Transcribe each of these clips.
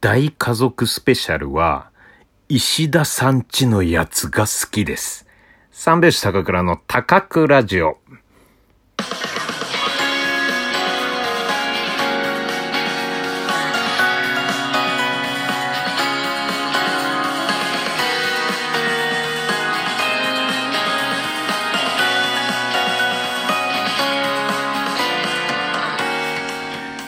大家族スペシャルは、石田さんちのやつが好きです。三拍子高倉の高倉ラジオ。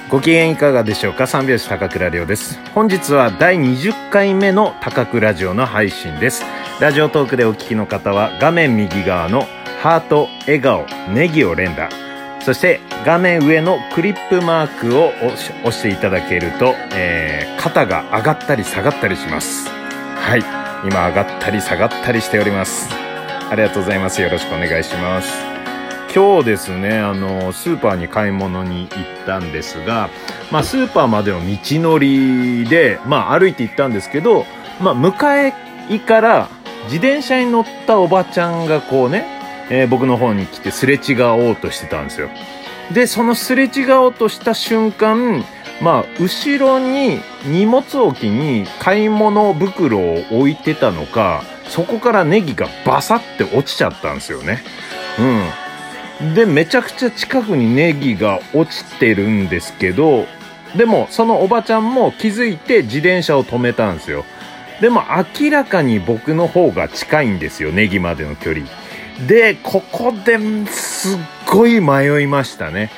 ご機嫌いかがでしょうか？三拍子高倉涼です。本日は第20回目の高倉ラジオの配信です。ラジオトークでお聞きの方は画面右側のハート、笑顔、ネギを連打。そして画面上のクリップマークを押し押していただけると、えー肩が上がったり下がったりします。はい。今上がったり下がったりしております。ありがとうございます。よろしくお願いします。今日ですね、あの、スーパーに買い物に行ったんですが、まあ、スーパーまでの道のりで、まあ、歩いて行ったんですけど、まあ、向かいから自転車に乗ったおばちゃんがこうね、えー僕の方に来てすれ違おうとしてたんですよ。で、そのすれ違おうとした瞬間、まあ、後ろに荷物置きに買い物袋を置いてたのか、そこからネギがバサって落ちちゃったんですよね。うん。で、めちゃくちゃ近くにネギが落ちてるんですけど、でも、そのおばちゃんも気づいて自転車を止めたんですよ。でも、明らかに僕の方が近いんですよ、ネギまでの距離。で、ここですっごい迷いましたね。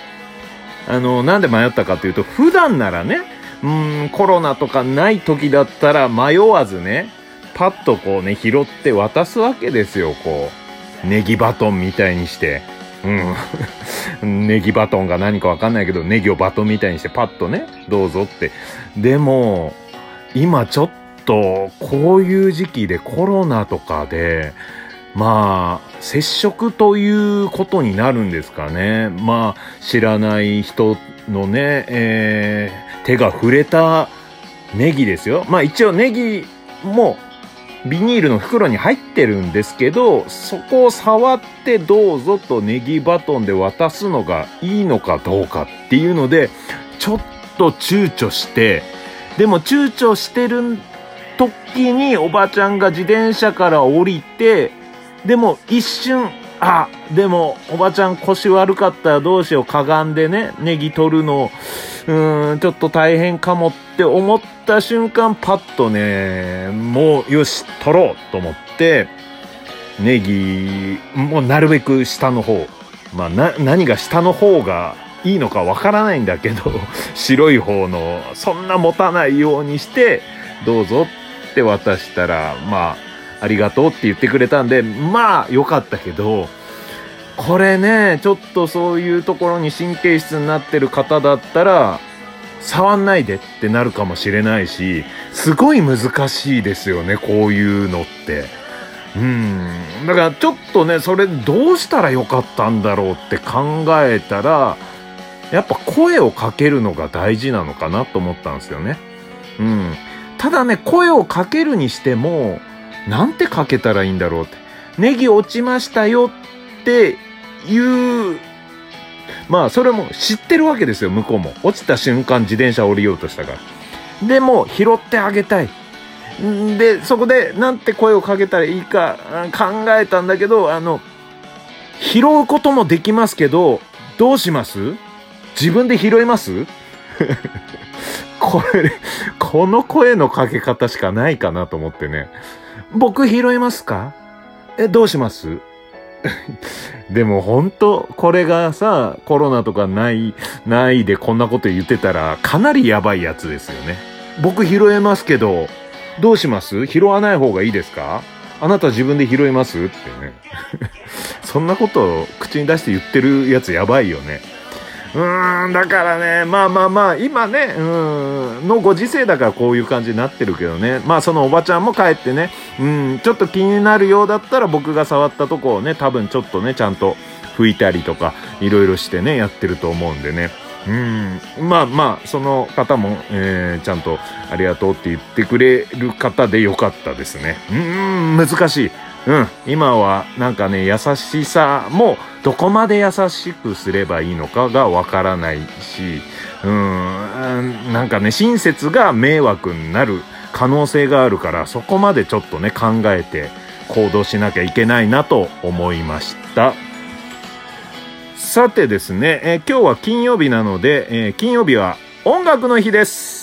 あの、なんで迷ったかというと、普段ならね、うん、コロナとかない時だったら迷わずね、パッとこうね、拾って渡すわけですよ、こう。ネギバトンみたいにして。うん。ネギバトンが何かわかんないけど、ネギをバトンみたいにしてパッとね、どうぞって。でも、今ちょっと、こういう時期でコロナとかで、まあ、接触ということになるんですかね。まあ、知らない人のね、えー手が触れたネギですよ。まあ一応ネギもビニールの袋に入ってるんですけど、そこを触ってどうぞとネギバトンで渡すのがいいのかどうかっていうので、ちょっと躊躇して、でも躊躇してる時におばちゃんが自転車から降りて、でも一瞬、あ、でもおばちゃん腰悪かったらどうしよう、かがんでね、ネギ取るの、うーん、ちょっと大変かもって思った瞬間、パッとね、もう、よし、取ろうと思って、ネギ、もうなるべく下の方。まあ、な、何が下の方がいいのかわからないんだけど、白い方の、そんな持たないようにして、どうぞって渡したら、まあ、ありがとうって言ってくれたんで、まあ、よかったけど、これね、ちょっとそういうところに神経質になってる方だったら、触んないでってなるかもしれないし、すごい難しいですよね、こういうのって。うん。だからちょっとね、それどうしたらよかったんだろうって考えたら、やっぱ声をかけるのが大事なのかなと思ったんですよね。うん。ただね、声をかけるにしても、なんてかけたらいいんだろうって。ネギ落ちましたよっていう、まあそれも知ってるわけですよ、向こうも。落ちた瞬間自転車降りようとしたから。でも拾ってあげたい。で、そこでなんて声をかけたらいいか考えたんだけど、あの、拾うこともできますけど、どうします？自分で拾います？これ、この声のかけ方しかないかなと思ってね。僕拾いますか？え、どうします？でも本当これがさ、コロナとかない、ないでこんなこと言ってたら、かなりやばいやつですよね。僕拾えますけど、どうします？拾わない方がいいですか？あなた自分で拾います？ってね。そんなことを口に出して言ってるやつやばいよね。うーん、だからね、まあまあまあ、今ね、うん、のご時世だからこういう感じになってるけどね。まあそのおばちゃんも帰ってね、うん、ちょっと気になるようだったら僕が触ったとこをね、多分ちょっとね、ちゃんと拭いたりとか、いろいろしてね、やってると思うんでね。うん、まあまあ、その方も、えーちゃんとありがとうって言ってくれる方でよかったですね。うん、難しい。うん、今はなんかね、優しさもどこまで優しくすればいいのかがわからないし、うん、なんかね、親切が迷惑になる可能性があるから、そこまでちょっとね、考えて行動しなきゃいけないなと思いました。さてですね、えー、今日は金曜日なので、えー、金曜日は音楽の日です。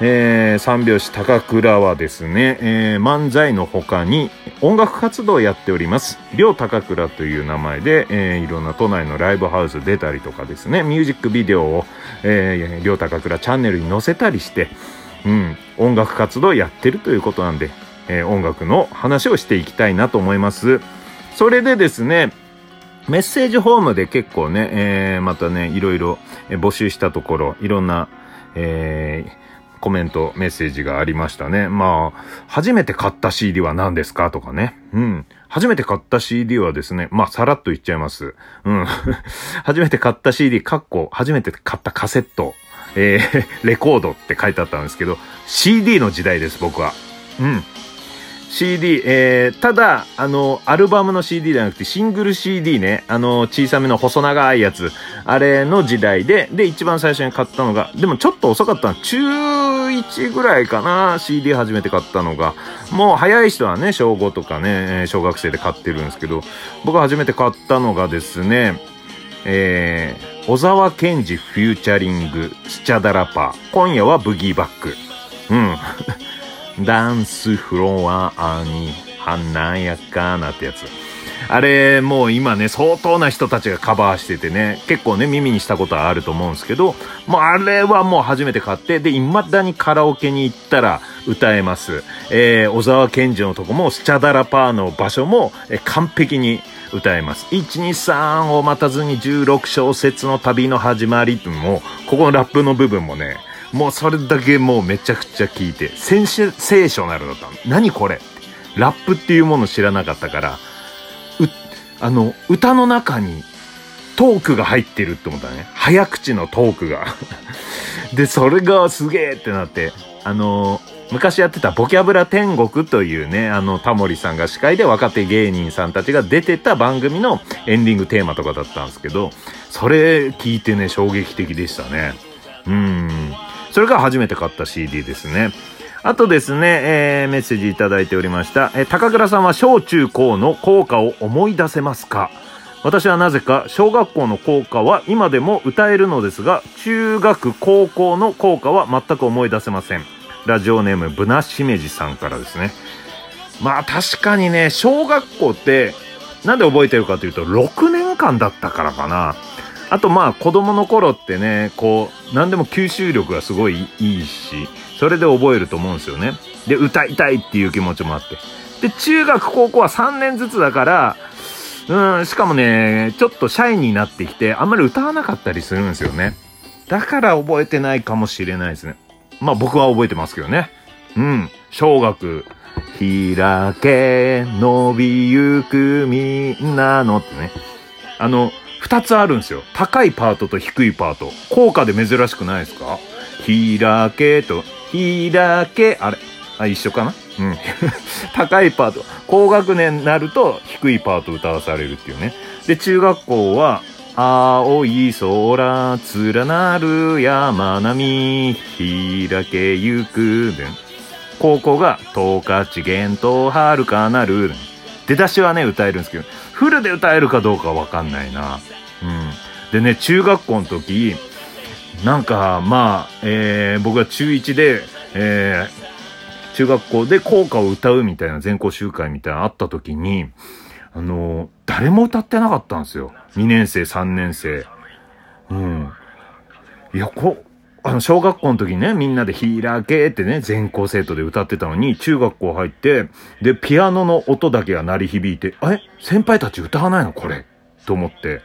えー、三拍子高倉はですね、えー、漫才の他に音楽活動をやっております。両高倉という名前で、えー、いろんな都内のライブハウス出たりとかですね、ミュージックビデオを、えー、両高倉チャンネルに載せたりして、うん、音楽活動をやってるということなんで、えー、音楽の話をしていきたいなと思います。それでですね、メッセージホームで結構ね、えー、またね、いろいろ募集したところ、いろんな、えー、コメント、メッセージがありましたね。まあ、初めて買った CD は何ですか？とかね。うん。初めて買った CD はですね、まあ、さらっと言っちゃいます。うん。初めて買った CD、カッコ、初めて買ったカセット、えー、レコードって書いてあったんですけど、CD の時代です、僕は。うん。CD、えー、ただ、あの、アルバムの CD じゃなくて、シングル CD ね、あの、小さめの細長いやつ、あれの時代で、で、一番最初に買ったのが、でもちょっと遅かったの、中1ぐらいかな、CD 初めて買ったのが。もう早い人はね、小5とかね、小学生で買ってるんですけど、僕初めて買ったのがですね、えー、小沢健二フューチャリング、スチャダラパー。今夜はブギーバック。うん。ダンスフロアに華やかなってやつ。あれ、もう今ね、相当な人たちがカバーしててね、結構ね、耳にしたことはあると思うんですけど、もうあれはもう初めて買って、で、未だにカラオケに行ったら歌えます。えー、小沢健二のとこも、スチャダラパーの場所も、えー、完璧に歌えます。123を待たずに16小節の旅の始まりっても、ここのラップの部分もね、もうそれだけもうめちゃくちゃ聞いて、センセーショナルだったの。何これラップっていうもの知らなかったから、あの、歌の中にトークが入ってるって思ったね。早口のトークが。で、それがすげえってなって、あの昔やってたボキャブラ天国というね、あの、タモリさんが司会で若手芸人さんたちが出てた番組のエンディングテーマとかだったんですけど、それ聞いてね、衝撃的でしたね。うん。それが初めて買った CD ですね。あとですね、えー、メッセージいただいておりました。えー、高倉さんは小中高の校歌を思い出せますか？私はなぜか小学校の校歌は今でも歌えるのですが、中学、高校の校歌は全く思い出せません。ラジオネーム、ブナシメジさんからですね。まあ確かにね、小学校って、なんで覚えてるかというと、6年間だったからかな。あとまあ子供の頃ってね、こう、何でも吸収力がすごいいいし、それで覚えると思うんですよね。で、歌いたいっていう気持ちもあって。で、中学高校は3年ずつだから、うん、しかもね、ちょっとシャイになってきて、あんまり歌わなかったりするんですよね。だから覚えてないかもしれないですね。まあ僕は覚えてますけどね。うん。小学、開け、伸びゆくみんなのってね。あの、二つあるんですよ。高いパートと低いパート。効果で珍しくないですか？開けと、開け、あれ？あ、一緒かな？うん。高いパート。高学年になると低いパート歌わされるっていうね。で、中学校は、青い空、連なる山並み、開けゆく。で、高校が、十勝源と遥かなる。出だしはね、歌えるんですけど、フルで歌えるかどうかわかんないな。うん。でね、中学校の時、なんか、まあ、えー、僕が中1で、えー、中学校で校歌を歌うみたいな全校集会みたいなのあった時に、あの、誰も歌ってなかったんですよ。2年生、3年生。うん。いや、こ、あの、小学校の時にね、みんなで開けってね、全校生徒で歌ってたのに、中学校入って、で、ピアノの音だけが鳴り響いて、え先輩たち歌わないの？これと思って。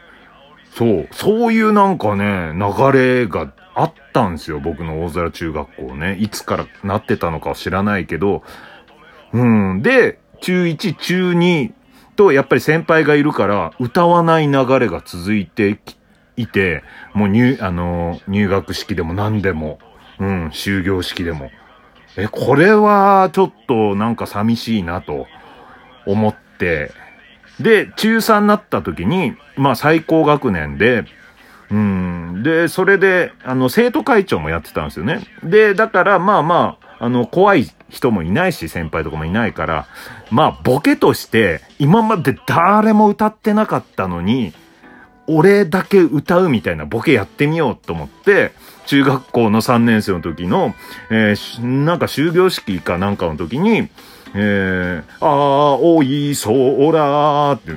そう、そういうなんかね、流れがあったんですよ、僕の大空中学校ね。いつからなってたのかは知らないけど、うん。で、中1、中2と、やっぱり先輩がいるから、歌わない流れが続いてきいて、もう入、あの、入学式でも何でも、うん、終業式でも。え、これはちょっとなんか寂しいなと思って、で、中3になった時に、まあ最高学年で、うん。で、それで、あの、生徒会長もやってたんですよね。で、だから、まあまあ、あの、怖い人もいないし、先輩とかもいないから、まあ、ボケとして、今まで誰も歌ってなかったのに、俺だけ歌うみたいなボケやってみようと思って、中学校の3年生の時の、えー、なんか終業式かなんかの時に、えー、青い空って、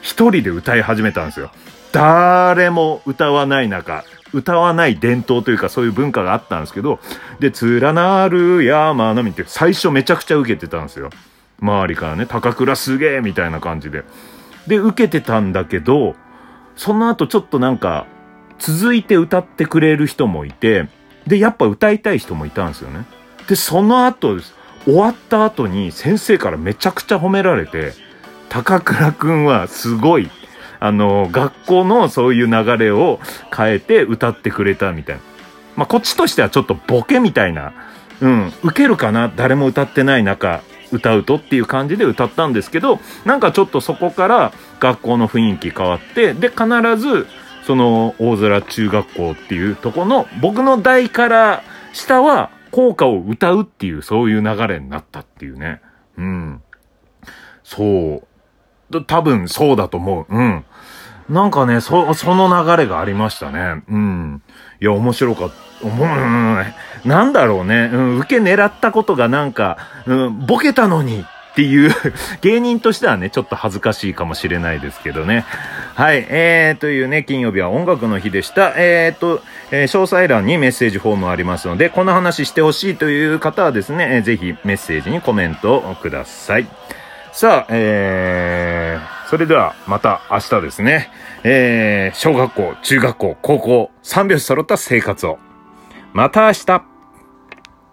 一人で歌い始めたんですよ。誰も歌わない中、歌わない伝統というかそういう文化があったんですけど、で、連なる山並みって最初めちゃくちゃ受けてたんですよ。周りからね、高倉すげえみたいな感じで。で、受けてたんだけど、その後ちょっとなんか、続いて歌ってくれる人もいて、で、やっぱ歌いたい人もいたんですよね。で、その後です。終わった後に先生からめちゃくちゃ褒められて、高倉くんはすごい、あの、学校のそういう流れを変えて歌ってくれたみたいな。まあ、こっちとしてはちょっとボケみたいな、うん、受けるかな誰も歌ってない中、歌うとっていう感じで歌ったんですけど、なんかちょっとそこから学校の雰囲気変わって、で、必ず、その、大空中学校っていうとこの、僕の代から下は、効果を歌うっていう、そういう流れになったっていうね。うん。そう。多分そうだと思う。うん。なんかね、そ、その流れがありましたね。うん。いや、面白かった。思う、なんだろうね。うん、受け狙ったことがなんか、うん、ボケたのにっていう芸人としてはね、ちょっと恥ずかしいかもしれないですけどね。はい、えー、というね、金曜日は音楽の日でした。えーと、えー、詳細欄にメッセージフォームありますので、この話してほしいという方はですね、えー、ぜひメッセージにコメントをください。さあ、えー、それではまた明日ですね、えー、小学校、中学校、高校、3拍子揃った生活を。また明日